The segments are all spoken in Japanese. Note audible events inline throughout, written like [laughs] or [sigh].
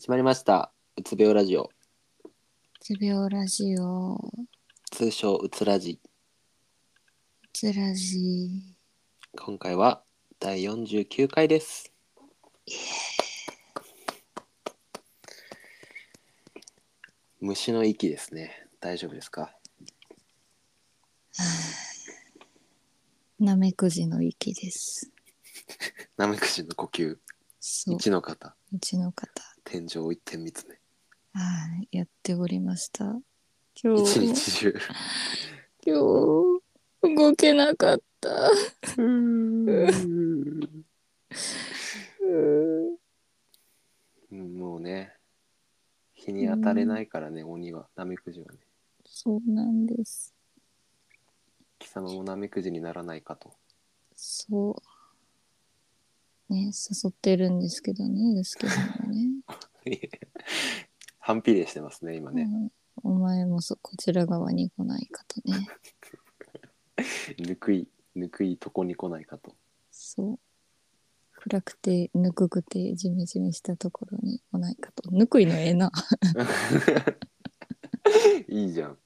始まりました。うつ病ラジオ。つ病ラジオ、通称うつラジつラジ。今回は第49回です。虫の息ですね。大丈夫ですか？なめくじの息です。[laughs] ナメクジの呼吸。そう、一の方。うちの方。天井を一点見つめはい、やっておりました。今日、一日中今日、動けなかった。うんもうね日に当たれないからね、鬼はナメクジはねそうなんです。貴様もナメクジにならないかとそう。ね、誘ってるんですけどね、ユースケさんはね。[laughs] 反比例してますね今ね、うんお前もそこちら側に来ないかとね。[laughs] ぬくいぬくいとこに来ないかとそう。暗くて、ぬくくて、ジメジメしたところに来ないかと。ぬくいのええな。[laughs] いいじゃん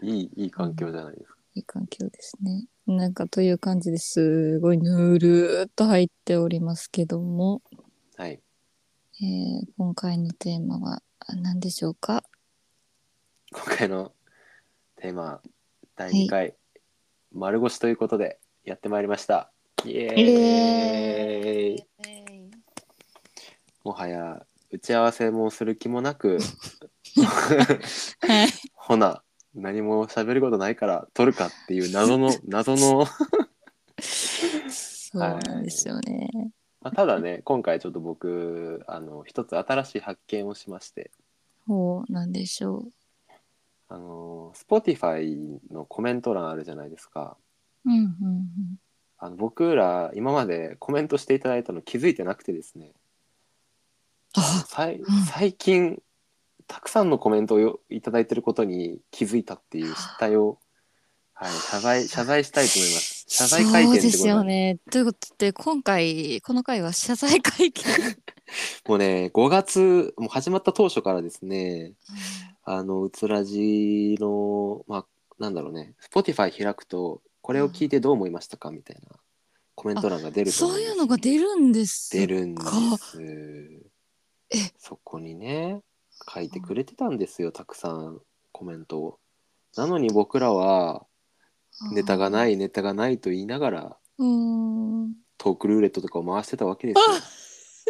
いいいい環境じゃないですか、いい環境ですね。なんかという感じですごいぬるーっと入っておりますけども、はいえー今回のテーマはあ何でしょうか？今回のテーマ第2回、丸腰ということでやってまいりました。イエーイ。イエもはや打ち合わせもする気もなくはい。[laughs] ほな何も喋ることないから撮るかっていう謎の [laughs] 謎の、そうなんですよね。まあ、ただね [laughs] 今回ちょっと僕あの一つ新しい発見をしまして。ほう、なんでしょあの Spotify のコメント欄あるじゃないですか。う。うんうん。あの僕ら今までコメントしていただいたの気づいてなくてですね。あさいん。最近たくさんのコメントをよいただいてることに気づいたっていう失態を、はい、謝罪謝罪したいと思います謝罪会見そうでってことなんすよね。ということで、今回、この回は謝罪会見。もうね5月もう始まった当初からですねあのうつらじのまあなんだろうね Spotify 開くとこれを聞いてどう思いましたかみたいなコメント欄が出ると思そういうのが出るんです出るんでかす。え。そこにね書いてくれてたんですよたくさんコメントを。なのに僕らはネタがないネタがないと言いながらうーん。トークルーレットとかを回してたわけです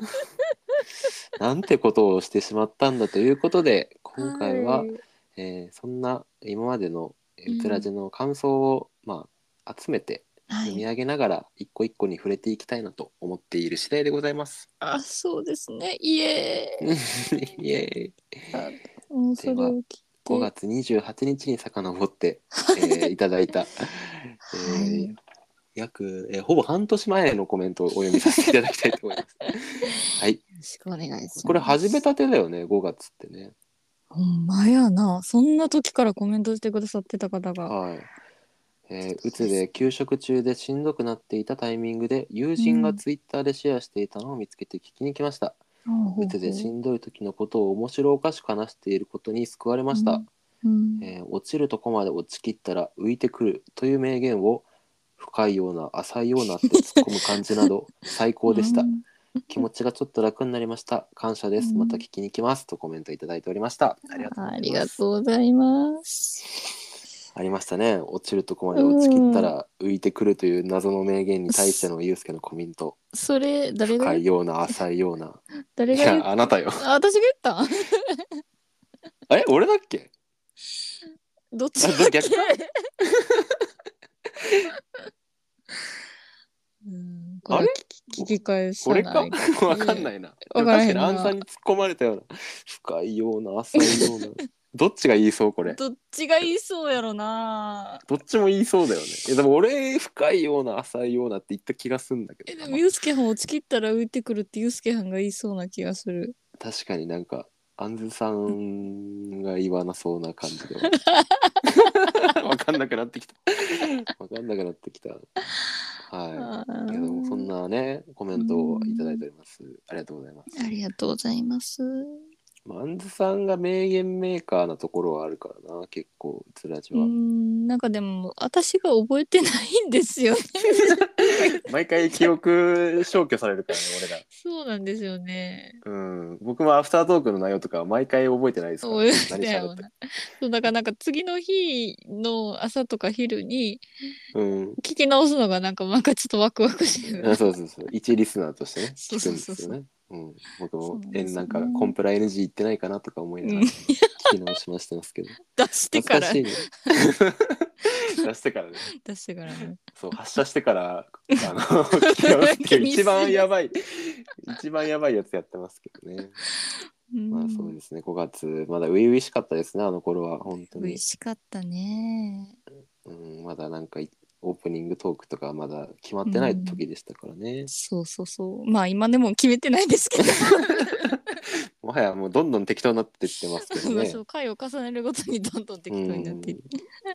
よ [laughs] なんてことをしてしまったんだということで今回は、いえーそんな今までのえーうんうつらじの感想を、まあ、集めてはい。読み上げながら一個一個に触れていきたいなと思っている次第でございます。あ、そうですね。イエーイ。[laughs] イエーイ [laughs] もうそれを聞。5月28日に遡って、えー [laughs] いただいた、えーはい約、えーほぼ半年前のコメントをお読みさせていただきたいと思います。[laughs] はい、よろしくお願いします。これ始めたてだよね5月ってね。ほんまやな。そんな時からコメントしてくださってた方が。はい。えーうつで給食中でしんどくなっていたタイミングで友人がツイッターでシェアしていたのを見つけて聞きに来ました。ほうほうほううつでしんどい時のことを面白おかしく話していることに救われました。うん。えー落ちるとこまで落ちきったら浮いてくるという名言を深いような浅いようなって突っ込む感じなど [laughs] 最高でした、うん。気持ちがちょっと楽になりました。感謝です。うん。また聞きに来ますとコメントいただいておりました。ありがとうございます。ありがとうございます。ありましたね。落ちるとこまで落ちきったら浮いてくるという謎の名言に対してのユうスケのコメント。それ、誰が深いような浅いようない誰が言っやあなたよ。あ、私が言った？[laughs] あれ俺だっけ？どっちだっけ？逆か？うんあれ？こ聞き返さ俺か？ない。[laughs] わかんないな。わからへんな。確かにアンさんに突っ込まれたような。深いような、浅いような。どっちが言いそうこれ？どっちが言いそうやろな。どっちも言いそうだよね。えでも俺、深いような、浅いようなって言った気がすんだけえ、どな。でも、ユースケはん落ちきったら浮いてくるってユースケはんが言いそうな気がする。確かになんか、アンズさんが言わなそうな感じでは。[laughs] わかんなくなってきた。わかんなくなってきた。はい。いやでもそんなね、コメントをいただいております。ありがとうございます。ありがとうございます。マンズさんが名言メーカーなところはあるからな、結構、うつらじうは。ん、なんかでも私が覚えてないんですよね。[laughs] 毎回記憶消去されるからね、俺ら。そうなんですよね。うん。僕もアフタートークの内容とかは毎回覚えてないですから、覚えて何ない喋ったかそうだからなんか次の日の朝とか昼にうん。聞き直すのがなんかなんかちょっとワクワクしながらあそうそうそう。一リスナーとしてね、そう聞くんですよね。うん。僕もねえなんか、コンプラ NG 言ってないかなとか思いながらうん聞き直しましてますけど。[laughs] 出してからね [laughs] 出してからね。出してからね。そう、発射してから、あの、[laughs] 一番やばい、一番やばいやつやってますけどね。まあそうですね、5月、まだ初々しかったですね、あの頃は、本当に嬉。しかったね。うん、まだなんか、オープニングトークとかまだ決まってない時でしたからね。そうそうそう。まあ今でも決めてないですけど。[laughs] もはやもうどんどん適当になってってますけどね。そう回を重ねるごとにどんどん適当になっていって。まあ、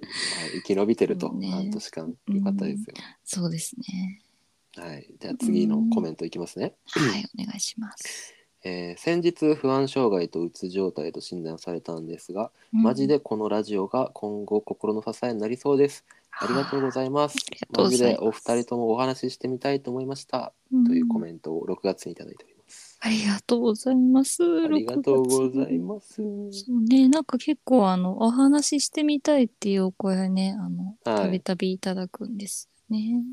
生き延びてると、半年間、よかったですよ。そうですね。はい、じゃあ次のコメントいきますね。はい、お願いします。えー先日不安障害とうつ状態と診断されたんですが、マジでこのラジオが今後心の支えになりそうです。ありがとうございます。マジでお二人ともお話ししてみたいと思いました。うんというコメントを6月にいただいております。ありがとうございます。ありがとうございす。ます。そうね、なんか結構あの、お話ししてみたいっていうお声ね、あの、はいたびたびいただくんですね。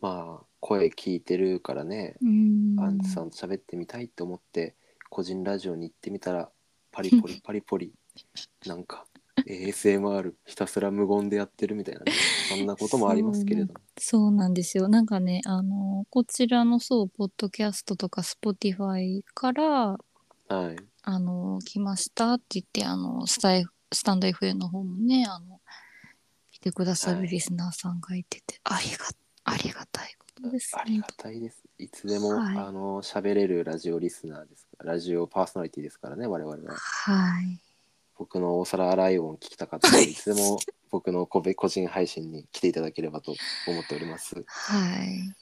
まあ声聞いてるからね、うん。アンツさんと喋ってみたいと思って個人ラジオに行ってみたらパリポリ [laughs] パリポリなんか ASMR ひたすら無言でやってるみたいなねそんなこともありますけれど。もそうなんですよ。なんかね、あの、こちらのそう、ポッドキャストとか、スポティファイから、はい。あの、来ましたって言って、あの、スタイフ、スタンド FM の方もね、あの、来てくださるはい。リスナーさんがいてて、ありが、ありがたいことですありがたいです。いつでも、はい。あの喋れるラジオリスナーですラジオパーソナリティですからね我々は。はい。僕のお皿洗い音聞きたかったらい。つでも僕の個人配信に来ていただければと思っております。はい。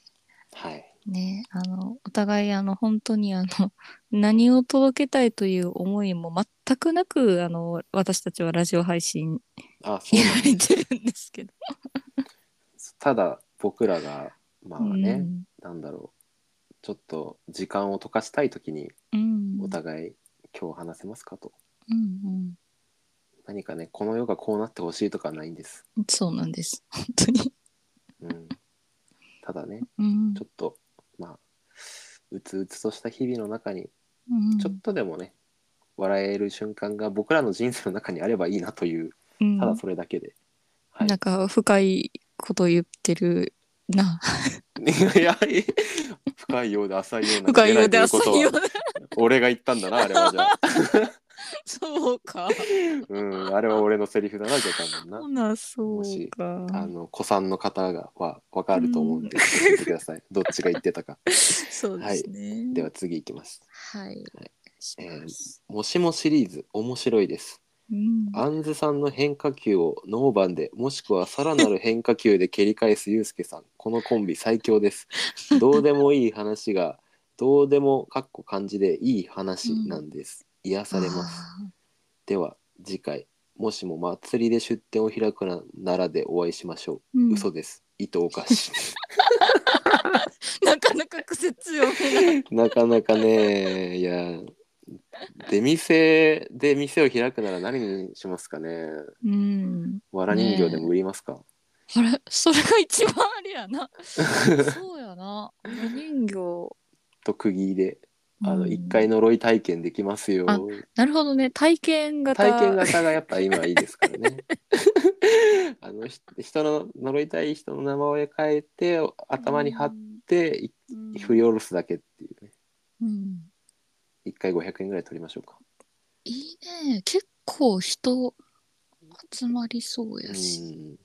はいね、あの、お互い、あの、本当に、あの、[laughs] 何を届けたいという思いも全くなく、あの、私たちはラジオ配信やられてるんですけど。[laughs] ただ僕らがまあね、うん。なんだろう。ちょっと時間を溶かしたい時にうん。お互い、今日話せますかと。うん何かねこの世がこうなってほしいとかはないんです、うん。そうなんです。[laughs] 本当に。うん、ただねうんちょっとまあうつうつとした日々の中にうんちょっとでもね、笑える瞬間が僕らの人生の中にあればいいなといううんただそれだけで、はいなんか深いこと言ってるな。[laughs] いやいや深いようで浅いような深いようで出浅いような。俺が言ったんだなあれはじゃあか。[laughs] うんあれは俺のセリフだなじゃ [laughs] あ多分なほな、そうか。あの子さんの方がは分かると思うんで、聞いてください。どっちが言ってたか。[laughs] そうですね。では次いきます。はい。しますもしもシリーズ面白いです。うんアンズさんの変化球をノーバンでもしくはさらなる変化球で蹴り返すユうスケさん。このコンビ最強です。どうでもいい話がどうでもかっこ漢字でいい話なんです。癒されます。あでは次回もしも祭りで出店を開くなならでお会いしましょう。ーうん嘘です。伊藤おかし。[laughs] なかなか癖強めな。なかなかね、いや、出店で店を開くなら何にしますかね。うん。わら人形でも売りますか。あれ、それが一番あれやな。そうやな。お人形。[laughs] と釘で、あのうん一回呪い体験できますよ。あなるほどね。体験型。体験型がやっぱ今いいですからね。[laughs] あのひ人の呪いたい人の名前を変えて頭に貼って振り下ろすだけっていうね。うん。一回500円ぐらい取りましょうか。いいね。結構人集まりそうやうし。ん。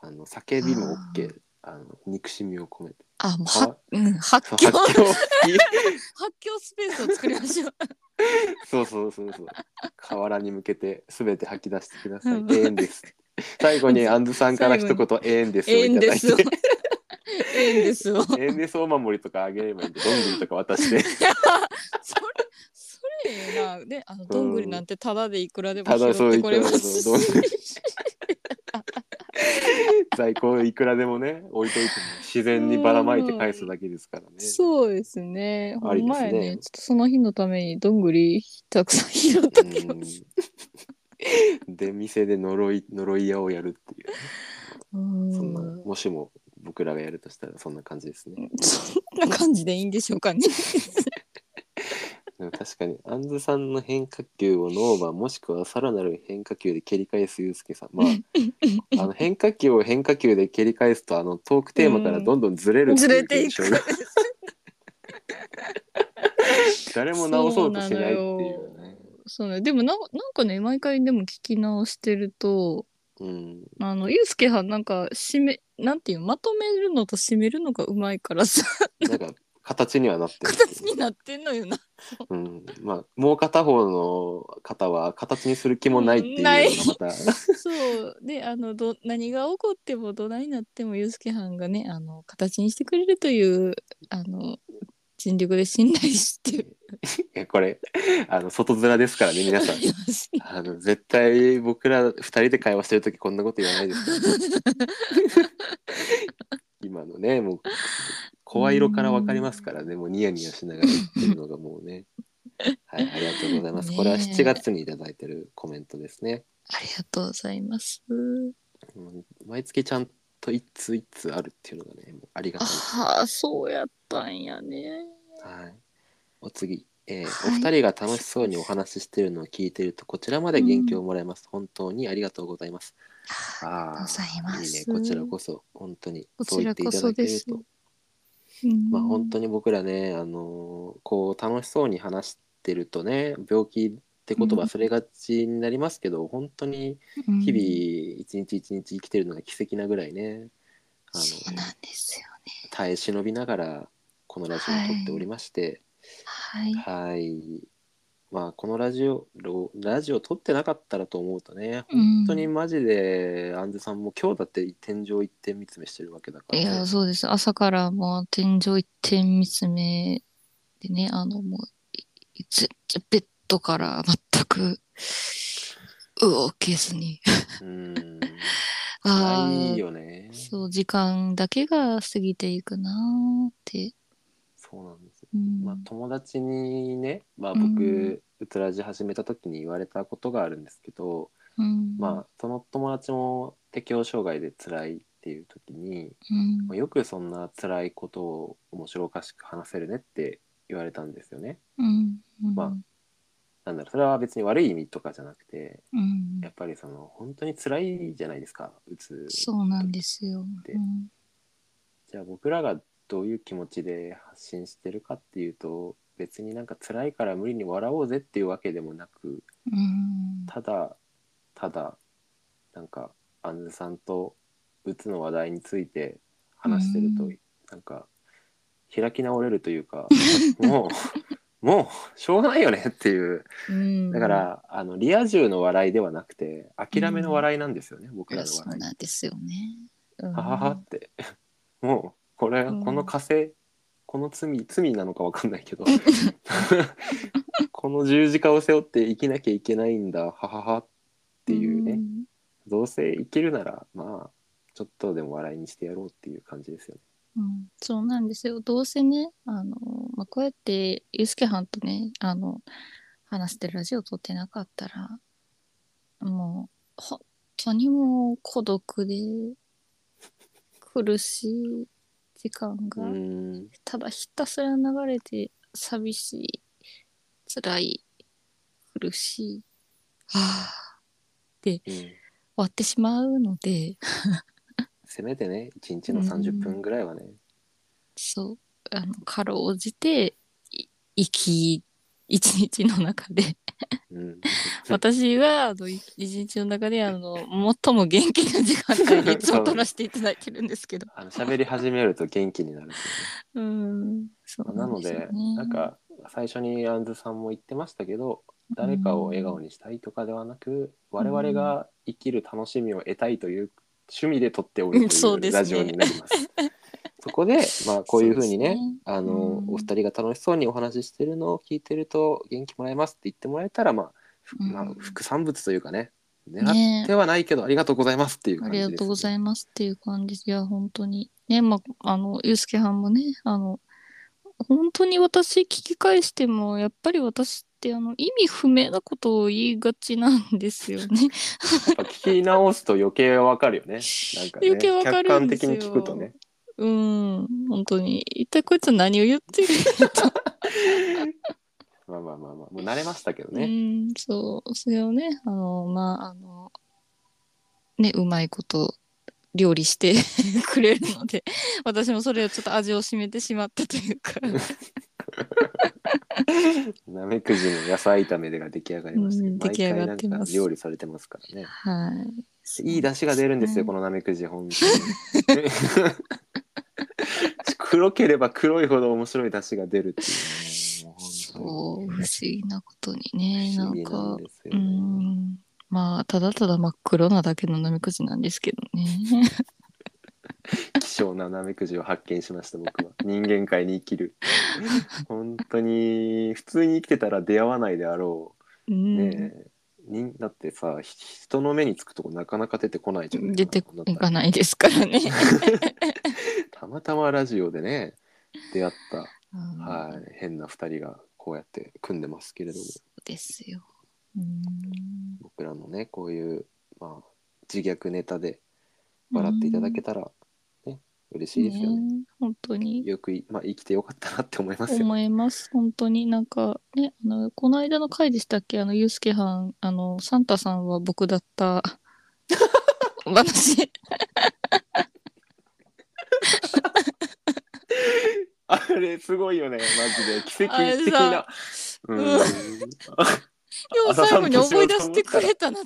あの叫びも OK。あの憎しみを込めて。あ、もうはは、うん、発狂、発狂。[laughs] 発狂スペースを作りましょう。[laughs] そうそうそうそう。河原に向けてすべて吐き出してください。うん。永遠です。最後にアンズさんから一言永遠です永遠ですを。て。ええんですよ。エンデスお守りとかあげればいいんでどんぐりとか渡してそれそれええな。であのどんぐりなんてタダでいくらでも拾ただそうってこれます在庫いくらでもね置いといても [laughs] 自然にばらまいて返すだけですからね。そうですね。ほありですねんまやね。ちょっとその日のためにどんぐりたくさん拾っときます。うんで店で呪い呪い屋をやるっていううんそんなもしも僕らがやるとしたらそんな感じですね。そんな感じでいいんでしょうかね。でも確かにアンズさんの変化球をノーバーもしくはさらなる変化球で蹴り返すユうスケさんまああの変化球を変化球で蹴り返すとあのトークテーマからどんどんずれるずれていく。[laughs] 誰も直そうとしないっていうね。そうね。でもななんかね毎回でも聞き直してるとうん、あのユうスケはんなんか締めなんていうのまとめるのと締めるのがうまいからさなんか形にはなってる形になってんのよな。うん、まあもう片方の方は形にする気もないっていうのが [laughs] そう。であのど何が起こってもどないなってもユースケはんがねあの形にしてくれるというあの尽力で信頼して。るいやこれあの外面ですからね皆さん。[laughs] あの絶対僕ら二人で会話してる時こんなこと言わないですから、[laughs] 今のねもう声色から分かりますからね。もうニヤニヤしながら言ってるのがもうね。[laughs] はいありがとうございます、これは7月にいただいてるコメントですね。ありがとうございます。うん毎月ちゃんと一通一通あるっていうのがねもうありがたい。ああそうやったんやね。はい。お次、えーはい。お二人が楽しそうにお話ししているのを聞いているとこちらまで元気をもらえます、本当にありがとうございます。あございます。いいね。こちらこそ本当にこそう言っていただけるそです。とうんまあ本当に僕らねあのーこう楽しそうに話してるとね病気ってこと忘れがちになりますけど、本当にうん日々一日一日生きてるのが奇跡なぐらいね、あのそうなんですよね。耐え忍びながらこのラジオを撮っておりまして、はい。はい。まあこのラジオロラジオ撮ってなかったらと思うとねうん本当にマジでアンズさんも今日だって天井一点見つめしてるわけだから、いや、そうです。朝からもう天井一点見つめでね、あの、もう、いいつベッドから全く [laughs] 動けずに。うん [laughs] ああ、いいよねそう、時間だけが過ぎていくなーって。そうなんまあ友達にね、まあ、うん。僕、うつらじ始めた時に言われたことがあるんですけど、うん、まあその友達も適応障害で辛いっていう時に、うん。まあ、よくそんな辛いことを面白おかしく話せるねって言われたんですよね。まあなんだろうそれは別に悪い意味とかじゃなくてうん。やっぱりその本当に辛いじゃないですかうつそうなんですよ。じゃあ僕らがどういう気持ちで発信してるかっていうと別になんか辛いから無理に笑おうぜっていうわけでもなくうん。ただただなんかアンズさんとうつの話題について話してると、うん。なんか開き直れるというか [laughs] もうもうしょうがないよねっていう。うん。だから、あのリア充の笑いではなくて諦めの笑いなんですよね、僕いやそうらの笑い。なんですよね。うん。はははって。もうこれ、うん。この火星この罪罪なのかわかんないけど。[laughs] [laughs] この十字架を背負って生きなきゃいけないんだ。ははは。っていうね、ん。どうせ生きるならまあちょっとでも笑いにしてやろうっていう感じですよね。うん、そうなんですよ。どうせね、あの、まあ、こうやって、ゆうすけはんとね、あの、話してるラジオ撮ってなかったら、もう、本当にもう孤独で、苦しい時間うが、ん。ただひたすら流れて、寂しい、辛い、苦しい、はあ、うん、終わってしまうので、[laughs] せめてね1日の30分ぐらいはね、そう、あの、かろうじて、い生き、一日の中で、うん、私は、あの、い一日の中で、あの、最も元気な時間帯にいつも撮らせていただいてるんですけど。[laughs] あの喋り始めると元気になる。うん、そうなので。なんか最初にアンズさんも言ってましたけど誰かを笑顔にしたいとかではなく、我々が生きる楽しみを得たいという趣味で撮っておるというラジオになります。[laughs] そこでまあこういうふうにねねあの、うん。お二人が楽しそうにお話ししてるのを聞いてると元気もらえますって言ってもらえたらまあ、ふうん。まあ副産物というかね狙ねってはないけどありがとうございますっていうあ感じです、りがとうございいますっていう感じ。で、いや、本当に。ね、まあ、あの、ゆうすけはんもね、あの、本当に私聞き返しても、やっぱり私って、あの、意味不明なことを言いがちなんですよね。[laughs] やっぱ聞き直すと余計わかるよね。なんかね余計わかるんですよ。客観的に聞くとねうん、本当に。一体こいつは何を言ってるまあまあまあまあもう慣れましたけどうね、ん、そう、それをね、あの、まあ、あの、ね、うまいこと料理してくれるので、私もそれをちょっと味を占めてしまったというか、なめくじの野菜炒めでが出来上がりましたけど、うん。出来上がってます。料理されてますからね。はい。いい出汁が出るんですよ、このなめくじ本当に [laughs] 黒ければ黒いほど面白い出汁が出るっていうね。そう、本不思議なことにね、当なんか、ね、ん、まあ、ただただ真っ黒なだけのなめくじなんですけどね。[laughs] 希少ななめくじを発見しました僕は。人間界に生きる。本当に普通に生きてたら出会わないであろう、うん。ねえ、人だってさひ人の目につくとこなかなか出てこないじゃない出ていかないですからね。[laughs] たまたまラジオでね出会ったうん。はい、変な2人がこうやって組んでますけれども。ですよ。うん。僕らのねこういう、まあ、自虐ネタで笑っていただけたら、ね嬉しいですよね。ね本当によくい、まあ、生きてよかったなって思いますよ。思います。本当になんかね、あの、この間の回でしたっけ？あの、ゆうすけはん、あの、サンタさんは僕だった話。あれすごいよねマジで奇跡的さな。うんうんでも最後に思い出してくれたな。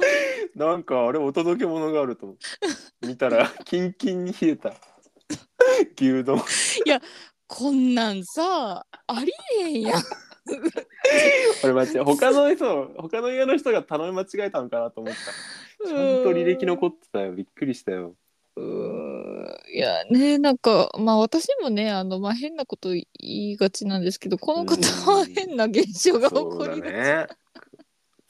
[laughs] なんかあれお届け物があると思って。[laughs] 見たらキンキンに冷えた。牛丼。こんなんさ、ありえんやん。[laughs] 俺待って他の人他の家の人が頼み間違えたのかなと思った。ちゃんと履歴残ってたよ。びっくりしたよ。うーん。いやねなんかまあ私もねあの、まあ、変なこと言いがちなんですけどこの方はうん。変な現象が起こりがち。ね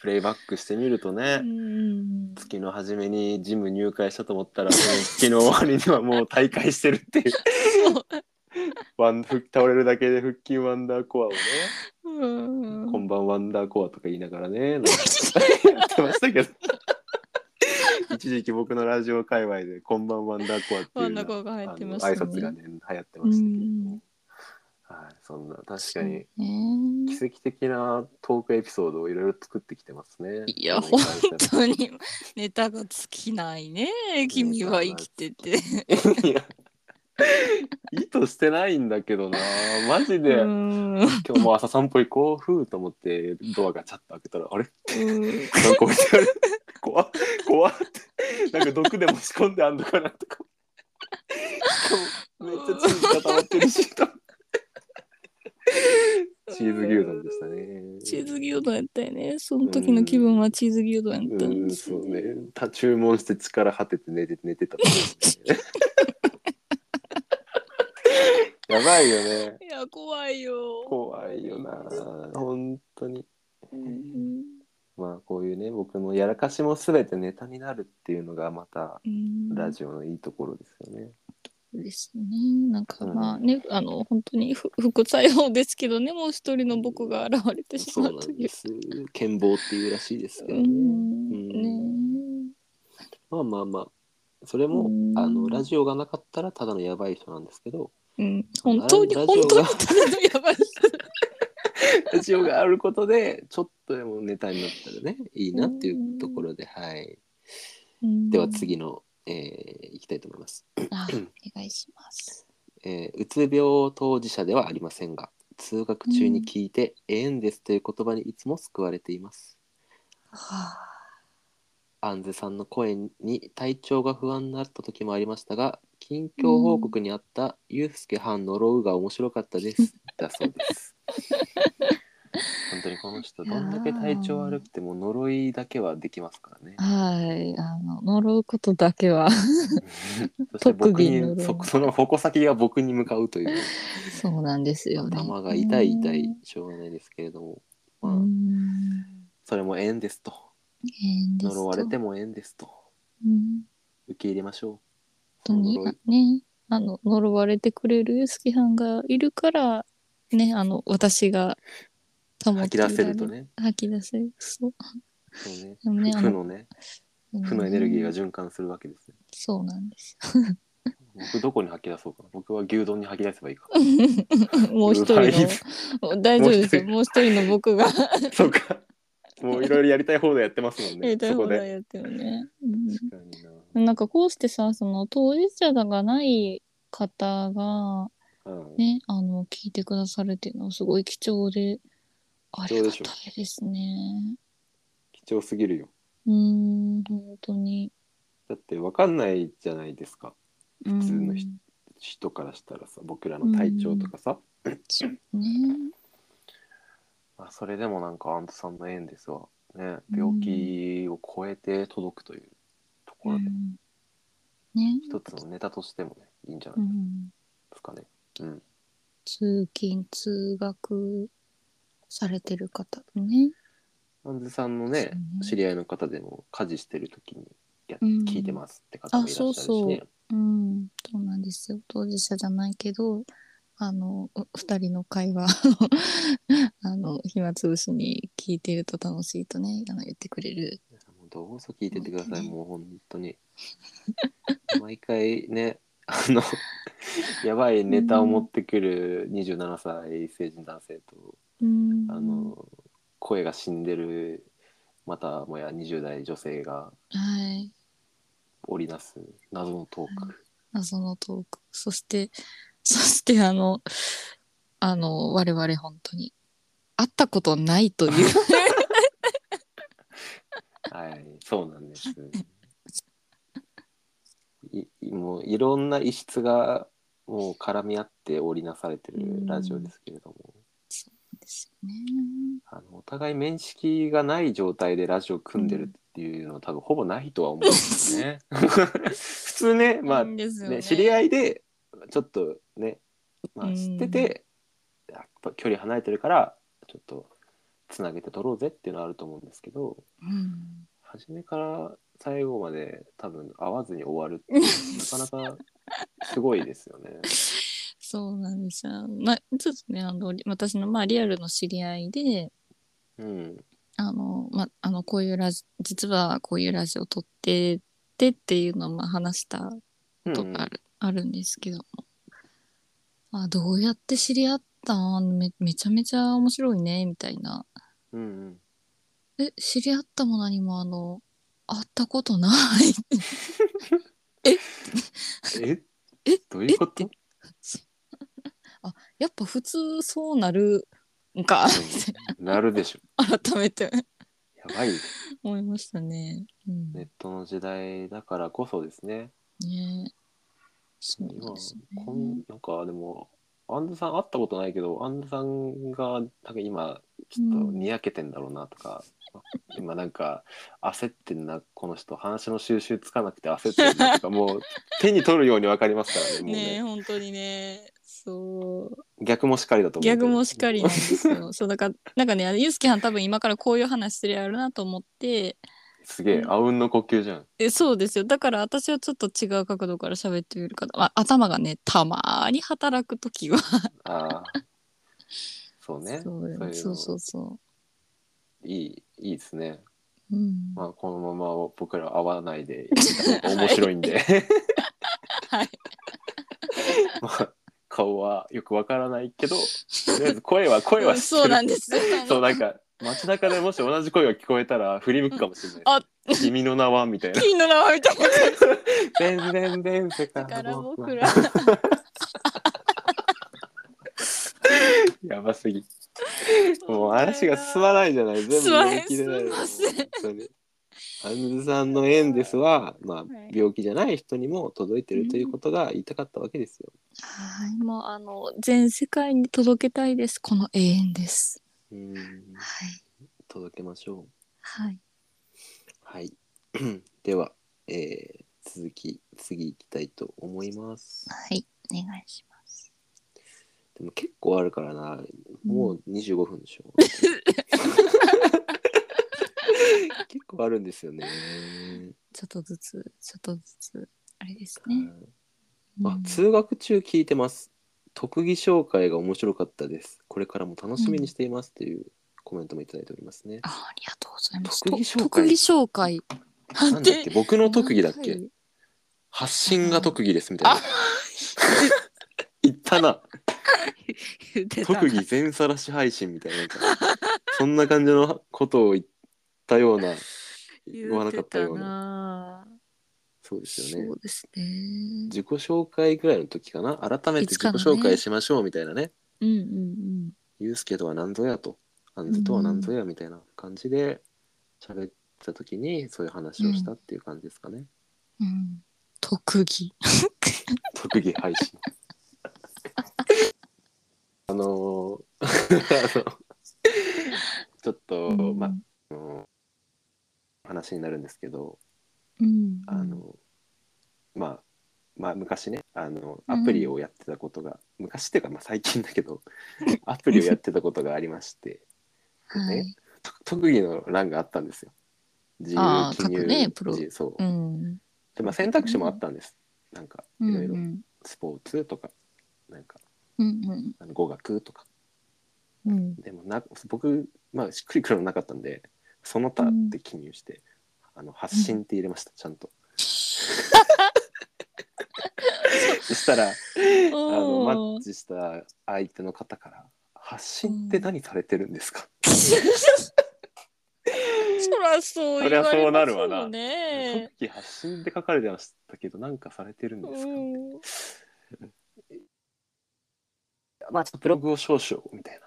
プレイバックしてみるとね、うん月の初めにジム入会したと思ったら月の終わりにはもう大会してるっていう。ワンふ倒れるだけで腹筋ワンダーコアをね、うんこんばん。ワンダーコアとか言いながらね [laughs] やってましたけど。一時期僕のラジオ界隈で「こんばんワンダーコア」っていう挨拶がね流行ってましたけど、うんはい、そんな確かに。ね。奇跡的なトークエピソードをいろいろ作ってきてますね。いや本当にネタが尽きないね [laughs] 君は生きてて。い。や意図してないんだけどな。マジで、うん。今日も朝散歩行こうふうと思ってドアがチャッと開けたらあれ？うん。なんか置いてある。怖っ。怖っって。なんか毒でも仕込んであんのかなとか。しかもめっちゃチーズ固まってるし。と [laughs] チーズ牛丼でしたね。チーズ牛丼やったよね。その時の気分はチーズ牛丼やったうんんですよそうね。た注文して力果てて寝て寝てたね。[laughs] やばいよね。いや、怖いよ。怖いよな。本当に。うん。まあこういうね僕のやらかしも全てネタになるっていうのがまたうん。ラジオのいいところですよね。ですね。なんかうんまあね、あの、本当にふ副作用ですけどね、もう一人の僕が現れてしそうまうという。なんです。剣棒っていうらしいですけうどね。んうんまあまあまあそれもうんあのラジオがなかったらただのやばい人なんですけどうん、本当に本当がにただのやばい人。ラジオがあることでちょっとでもネタになったらねいいなっていうところではい。うんでは。次の、えー、いきたいと思います。あ、お願いします。えーうつ病当事者ではありませんが通学中に聞いて「ええんです」という言葉にいつも救われています。はアンゼさんの声に体調が不安になった時もありましたが近況報告にあったユースケ・ハンのロウが面白かったですだそうです。[laughs] [laughs] 本当にこの人どんだけ体調悪くても呪いだけはできますからね。はい。あの、呪うことだけは、そして特僕に技呪いそその矛先が僕に向かうという。そうなんですよね。頭が痛い痛いしょうがないですけれども、うまあ、ん。それも縁ですと。変ですと。呪われても縁ですと。うん。受け入れましょう。本当に？呪い。ね、あの、呪われてくれるユースケさんがいるから、ね、あの、私が保吐き出せると。ね。吐き出せる。そう。そうね。でもね。あの負のね。負のエネルギーが循環するわけですね。そうなんです僕どこに吐き出そうかな僕は牛丼に吐き出せばいいかよ。もう一人の、大丈夫ですよ。もう一人の僕がそうかもういろいろやりたい放題やってますもんね。やりたい放題やってるね。うん確かにななんかこうしてさ、その当事者がない方が、うんね、あの、聞いてくださるっていうのはすごい貴重で、ありがたいですね。貴重すぎるよ。うーん、本当に。だって分かんないじゃないですか。普通の人人からしたらさ僕らの体調とかさ、そうね。まあ、それでもなんかアントさんの縁ですわねうん。病気を超えて届くというところで、うん。ね。一つのネタとしてもねいいんじゃうないでん。すかね。うん、通勤、通学されてる方ね。アンズさんのねね。知り合いの方でも家事してる時にやうん。聞いてますって方もいらっしゃるしあそうねそう。うん、そうなんですよ。当事者じゃないけど、あの、う二人の会話を [laughs] あの、暇つぶしに聞いてると楽しいとね、あの言ってくれる。もうどうぞ聞いてってください、本当にもう本当に。[laughs] 毎回ねあの [laughs] やばいネタを持ってくる27歳成人男性と、うん。あの声が死んでるまたもや20代女性がはい。織りなす謎のトーク、謎のトーク。そして、そしてあの、あの、我々本当に、会ったことないという。[laughs] はいそうなんですいいもういろんな異質がもう絡み合って織りなされてるラジオですけれども、ですよね。あのお互い面識がない状態でラジオ組んでるっていうのは多分ほぼないとは思うんですよね。[laughs] 普通ねまあねね知り合いでちょっとね、まあ、うん知ってて、やっぱ距離離れてるからちょっとつなげて撮ろうぜっていうのはあると思うんですけどうん。初めから最後まで多分会わずに終わるってなかなかすごいですよね。そうなんですよ。まあ、ちょっとね、あの、り私の、まあ、リアルの知り合いで、うん、あの、まあ、あの、こういうラジ、実はこういうラジオ撮っててっていうのを、まあ、話したうんとかある、あるんですけども。あ、どうやって知り合ったん？め、めちゃめちゃ面白いね、みたいな。うんうん。え、知り合ったも何も、あの、会ったことない。[laughs] え？[laughs] え？どういうこと？えやっぱ普通そうなるんか、うんなるでしょ。[laughs] 改めてやばい思いましたね。うん。ネットの時代だからこそですね。ねそうですね。こんなんかでもアンドさん会ったことないけどアンドさんがなんか今ちょっとにやけてんだろうなとか、[laughs] 今なんか焦ってんなこの人話の収集つかなくて焦ってんなとか [laughs] もう手に取るように分かりますからねもうねね本当にね。そう。逆もしかりだと思う逆もしかりなんですよ。そうだから、なんかね、ユースケはん多分今からこういう話するやろなと思って、すげえあうんの呼吸じゃんえそうですよ。だから私はちょっと違う角度から喋ってみるから、まあ、頭がね、たまーに働くときは。ああそうねそういそうそうそいいいいですねう。うん。まあこのまま僕ら会わないでいたら [laughs] 面白いんではい。まあ顔はよくわからないけどとりあえず声は声は知ってるそうなんですよ。そうなんか街中でもし同じ声が聞こえたら振り向くかもしれない、あ君の名はみたいな金の名はみたいな。全然前世かだからら僕僕らは。[laughs] やばすぎもう話が進まないじゃない全部進まないないアンズさんの縁ですは、まあはい、病気じゃない人にも届いてるということが言いたかったわけですよ。はい、もうあの全世界に届けたいです。この永遠です。うん。はい。届けましょう。はい。はい。[clears throat] では、えー続き次行きたいと思います。はい。お願いします。でも結構あるからな。もう25分でしょ、[laughs] 結構あるんですよね、ちょっとずつ、ちょっとずつ、あれですね。あうん。通学中聞いてます特技紹介が面白かったです。これからも楽しみにしていますっていうコメントもいただいておりますね、あありがとうございます。特技紹介。と特技紹介。なんだっけ？僕の特技だっけ、はい発信が特技ですみたいな。[laughs] 言ったな。言ってた。特技全さらし配信みたいな。なんかそんな感じのことを言ったような [laughs] 言わなかったようなな。そうですよね。そうですね。自己紹介ぐらいの時かな。改めて自己紹介しましょうみたいなね。うんうんユうスケとは何ぞやと。アンズとは何ぞやみたいな感じで喋った時にそういう話をしたっていう感じですかね、うん。うん、特技。[laughs] 特技配信。[laughs] あのー [laughs] ちょっと、うん。まあの話になるんですけど、うん、あのまあまあ昔ねあのうんアプリをやってたことが、昔っていうか、まあ、最近だけど [laughs] アプリをやってたことがありましてはい。と特技の欄があったんですよ。自由記入、ねプロ自由そうう。ん。でまあ選択肢もあったんです。なんかうんいろいろうんスポーツとかなんかうんうんあの語学とかうん。でもな僕まあしっくりくるのなかったんでその他って記入して、あの発信って入れましたちゃんと。[laughs] そしたら [laughs] あのマッチした相手の方から「発信って何されてるんですか? [laughs] そらそうそりゃそうなるわな。言われますよね。特技発信って書かれてましたけどなんかされてるんですか、うん。まあちょっとブログを少々みたいな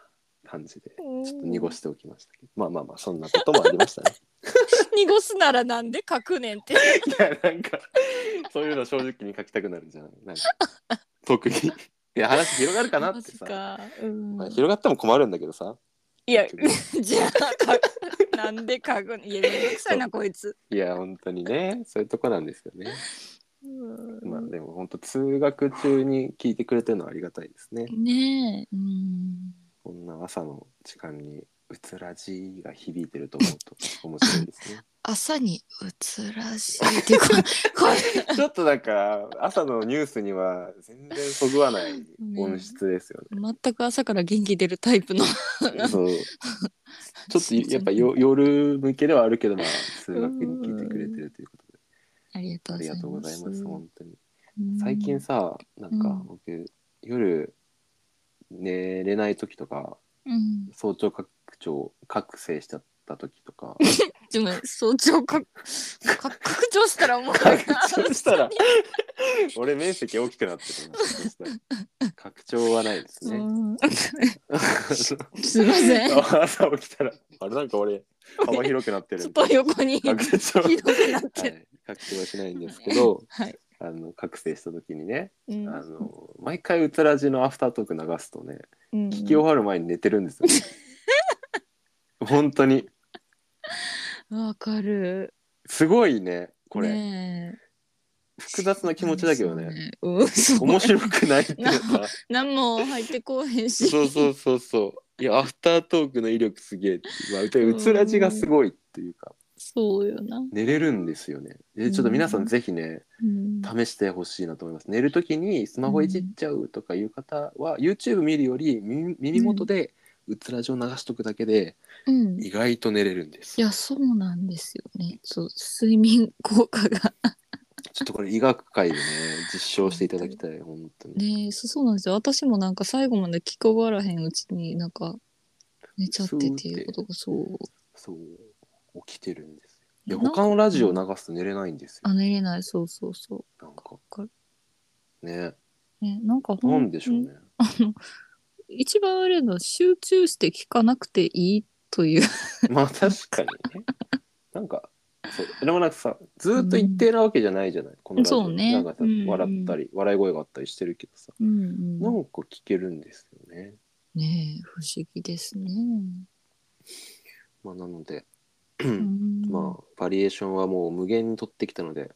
感じでちょっと濁しておきましたけど。まあまあまあそんなこともありましたね濁すならなんで書くねんって。[laughs] いやなんかそういうの正直に書きたくなるじゃんなんか [laughs] 特技いや話広がるかなってさ、か。うんまあ、広がっても困るんだけどさいや、[laughs] じゃあか、なんで書くのいや、めんどくさいな、こいつ。いや本当にねそういうとこなんですよねまあでも本当通学中に聞いてくれてるのはありがたいですねねえ。うん。こんな朝の時間にうつらじが響いてると思うと [laughs] 面白いですね朝にうつらしいっていうか。ちょっとなんか朝のニュースには全然そぐわない [laughs] 音質ですよね。全く朝から元気出るタイプの。そう [laughs] ちょっとやっぱよ夜向けではあるけどまあ通学に聞いてくれてるということでありがとうございます。本当に。うん最近、さなんかうん僕夜寝れない時とかうん、早朝拡張覚醒しちゃった時とか [laughs] でも早朝かか [laughs] 拡張したらもう拡張したら [laughs] 俺面積大きくなってるなそしたら拡張はないですね。うんすいません。朝起きたらあれなんか俺幅広くなってるちょっと横に拡張ひどくなってる。はい、拡張はしないんですけどはい。あの覚醒した時にね、うん。あの毎回うつらじのアフタートーク流すとねうん聞き終わる前に寝てるんですよ、[laughs] 本当に。わかる。すごいねこれ、ねえ。複雑な気持ちだけどね。うん、そう。面白くないっていうか。何も入ってこうへんし。そうそうそうそう。いやアフタートークの威力すげえまあ、うつらじがすごいっていうかそうよな。寝れるんですよねでちょっと皆さんぜひね、うん試してほしいなと思います寝るときにスマホいじっちゃうとかいう方は、YouTube 見るより耳耳元でうつらじを流しとくだけでうん。意外と寝れるんです、いや、そうなんですよね。そう、睡眠効果が。[laughs] ちょっとこれ医学界でね実証していただきたい本当に、ねそうそうなんですよ。私もなんか最後まで聞き終わらへんうちになんか寝ちゃってっていうことがそう。そう起きてるんですよ。いや他のラジオ流すと寝れないんですよ。あ、寝れない。そうそうそなんか。ねう。ね、なんかほなんでしょうね、あの一番あれの集中して聞かなくていいという。[laughs] まあ確かにね。なんかそう。でもなんかさずーっと一定なわけじゃないじゃない、このラジオ。そうね。なんかさうん。うん笑ったり笑い声があったりしてるけどさ。うんうん。なんか聞けるんですよね。ねえ不思議ですね。まあなので、うんまあバリエーションはもう無限に取ってきたので、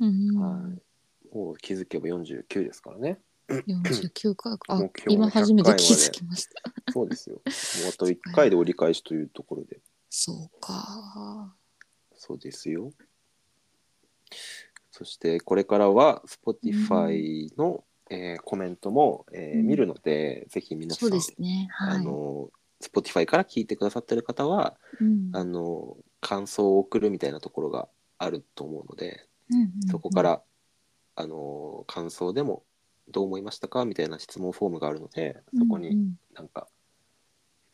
うんはい。もう気づけば49ですからね。49回か。あ目、標の今初めて気づきました。そうですよ。[laughs] もうあと1回で折り返しというところで。そうか。そうですよ。そしてこれからは Spotify の、えーコメントも、えーうん。見るので、ぜひ皆さそうんですね。はい。あの Spotify から聞いてくださってる方はうんあの感想を送るみたいなところがあると思うので、うんうんそこからあの感想でもどう思いましたかみたいな質問フォームがあるのでそこにうんなんか、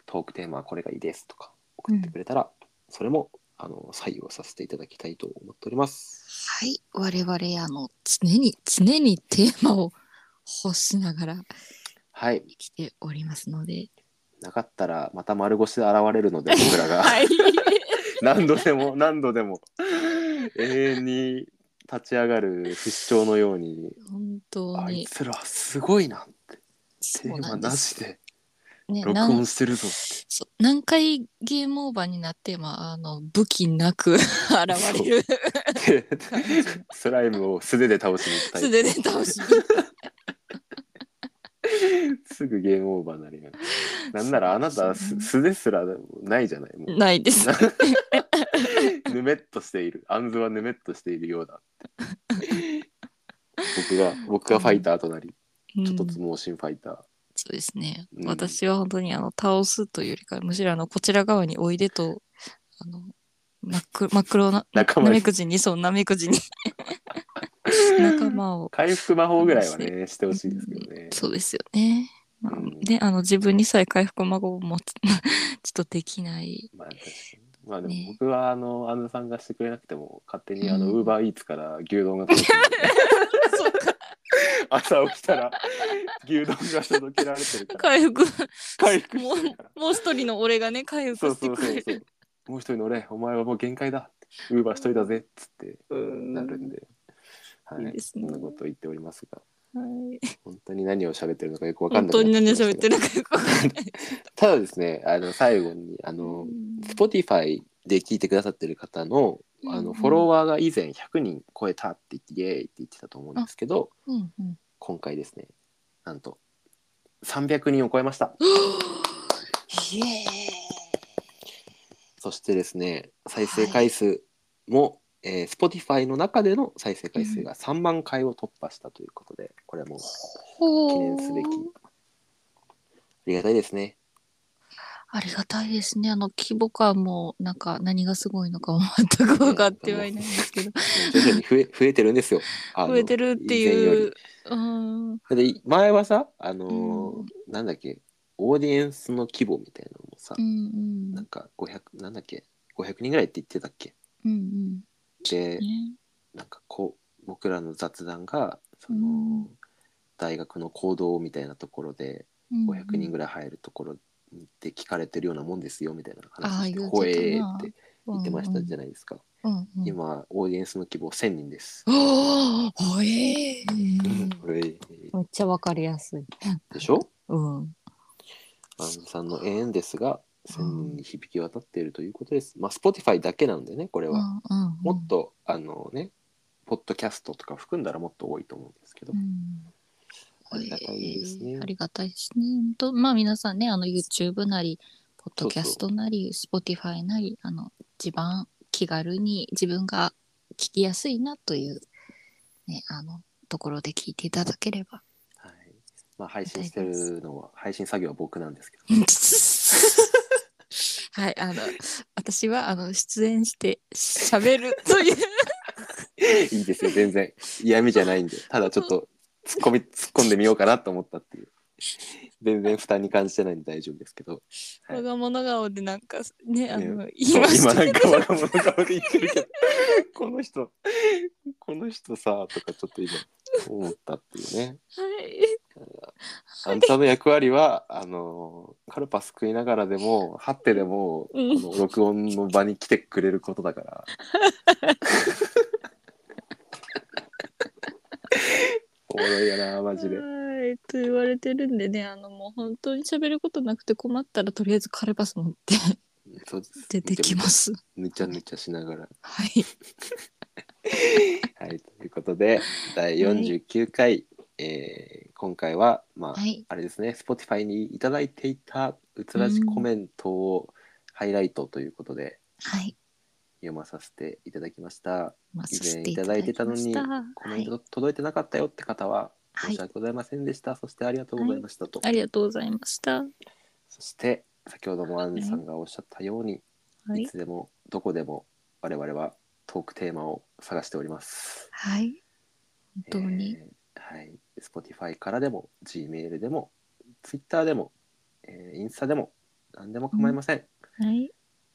トークテーマはこれがいいですとか送ってくれたら、それもあの採用させていただきたいと思っております。はい。我々、あの、常に、常にテーマを欲しながらはい生きておりますので。なかったらまた丸腰で現れるので [laughs] 僕らが。はい。[laughs] 何度でも何度でも。永遠に立ち上がる不死鳥のように。本当あいに。つらすごいなって。テーマなしでね、録音してるぞ。何回ゲームオーバーになって、まあ、あの武器なく [laughs] 現れる。スライムを素手で倒しに行ったり。素手で倒しに [laughs] すぐゲームオーバーになるよなんならあなた素手すらないじゃないもうないです。[laughs] ぬめっとしている。アンズはぬめっとしているようだって。[laughs] 僕が、僕がファイターとなり、ちょっとつ盲信ファイター。そうですね。うん私は本当にあの倒すというよりか、むしろあのこちら側においでと、あの真っ黒真っ黒な仲間になめくじに、そう、なめくじに仲間を。回復魔法ぐらいはね、してほしいですけどね。そうですよね。まあうんで、あの自分にさえ回復孫を持つ、[laughs] ちょっとできない。まあ、確かに。まあでもね僕は、あの、アンズさんがしてくれなくても、勝手にあの、うんウーバーイーツから牛丼が届 [laughs] [laughs] 朝起きたら、牛丼が届けられてるから、回復、回復も。うもう一人の俺がね、回復してそうそうくれる。そうそう。もう一人の俺、お前はもう限界だ。ウーバー一人だぜっつってうんなるんで。はいいいですねそんなことを言っておりますが。はい本当に何を喋ってるのかよくわかん本当にない。何を喋ってるのかよくわかんない。ただですね、あの [laughs] 最後にあの、Spotify で聞いてくださってる方のあうんうんのフォロワーが以前100人超えたって言ってイエーイって言ってたと思うんですけど、うんうん今回ですね、なんと300人を超えました。[gasps] イエーイそしてですね、再生回数も、えー Spotify の中での再生回数が3万回を突破したということで、これもほー記念すべきありがたいですね。ありがたいですね。あの規模感もなんか何がすごいのかも全く分かってはいないんですけど、徐々に増え増えてるんですよ。[laughs] 増えてるっていう。うん。で前はさ、あのーうんなんだっけオーディエンスの規模みたいなのもさ、うんうんなんか500なんだっけ500人ぐらいって言ってたっけうんでうん。ね。なんかこう僕らの雑談がその、うん大学の講堂みたいなところで500人ぐらい入るところで聞かれてるようなもんですよみたいなあ話してー言ってたな怖えーって言ってましたじゃゃないですか、うんうん。今オーディエンスの規模1000人です、ああ、ほえー。めっちゃわかりやすい。でしょ？うん。アンズさんの縁ですが1000人に響き渡っているということです。まあ Spotify だけなんでねこれは、うんうんもっとあのねポッドキャストとか含んだらもっと多いと思うんですけど、うん。ありがたいですね。えーありがたいですね。本当まあ皆さんね、あの YouTube なり、ポッドキャストなり、Spotify なり、あの一番気軽に自分が聞きやすいなという、ね、あのところで聞いていただければ。はい。まあ、配信してるのは配信作業は僕なんですけど [laughs] はい、あの私はあの出演して喋る [laughs] という。いいですよ全然。嫌味じゃないんで。ただちょっと突っ込み突っ込んでみようかなと思ったっていう。全然負担に感じてないんで大丈夫ですけど、はい。我が物顔でなんかね、あのね。今なんか我が物顔で言ってるけど。この人この人さとかちょっと今思ったっていうね。はいあんたの役割はあのカルパス食いながらでも張ってでも、うんこの録音の場に来てくれることだから [laughs] おもろいよなマジではいと言われてるんでねあのもう本当に喋ることなくて困ったらとりあえずカルパス持って出てきます。ぬちゃぬちゃしながら。はい。[laughs] はい、ということで第49回、えー今回はまあ、はい。あれですね Spotify にいただいていたうつらじコメントをハイライトということではい。読まさせていただきました。まあ以前いただいてたのにコメンはいト届いてなかったよって方ははい申し。訳ございませんでした。そしてありがとうございましたと。ありがとうございました。そして先ほどもアンさんがおっしゃったように、、はいい。つでもどこでも我々はトークテーマを探しております。はい。本当に。えーはい、Spotify からでも Gmail でも Twitter でも、えーインスタでも何でも構いません。はい。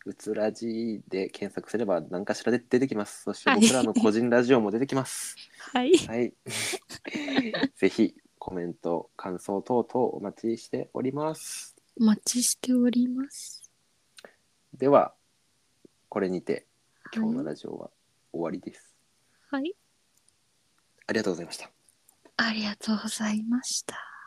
うつらじで検索すれば何かしらで出てきます。そしてはい僕らの個人ラジオも出てきます。はい。はい。[laughs] ぜひコメント、感想等々お待ちしております。お待ちしております。では、これにてはい今日のラジオは終わりです。はい。ありがとうございました。ありがとうございました。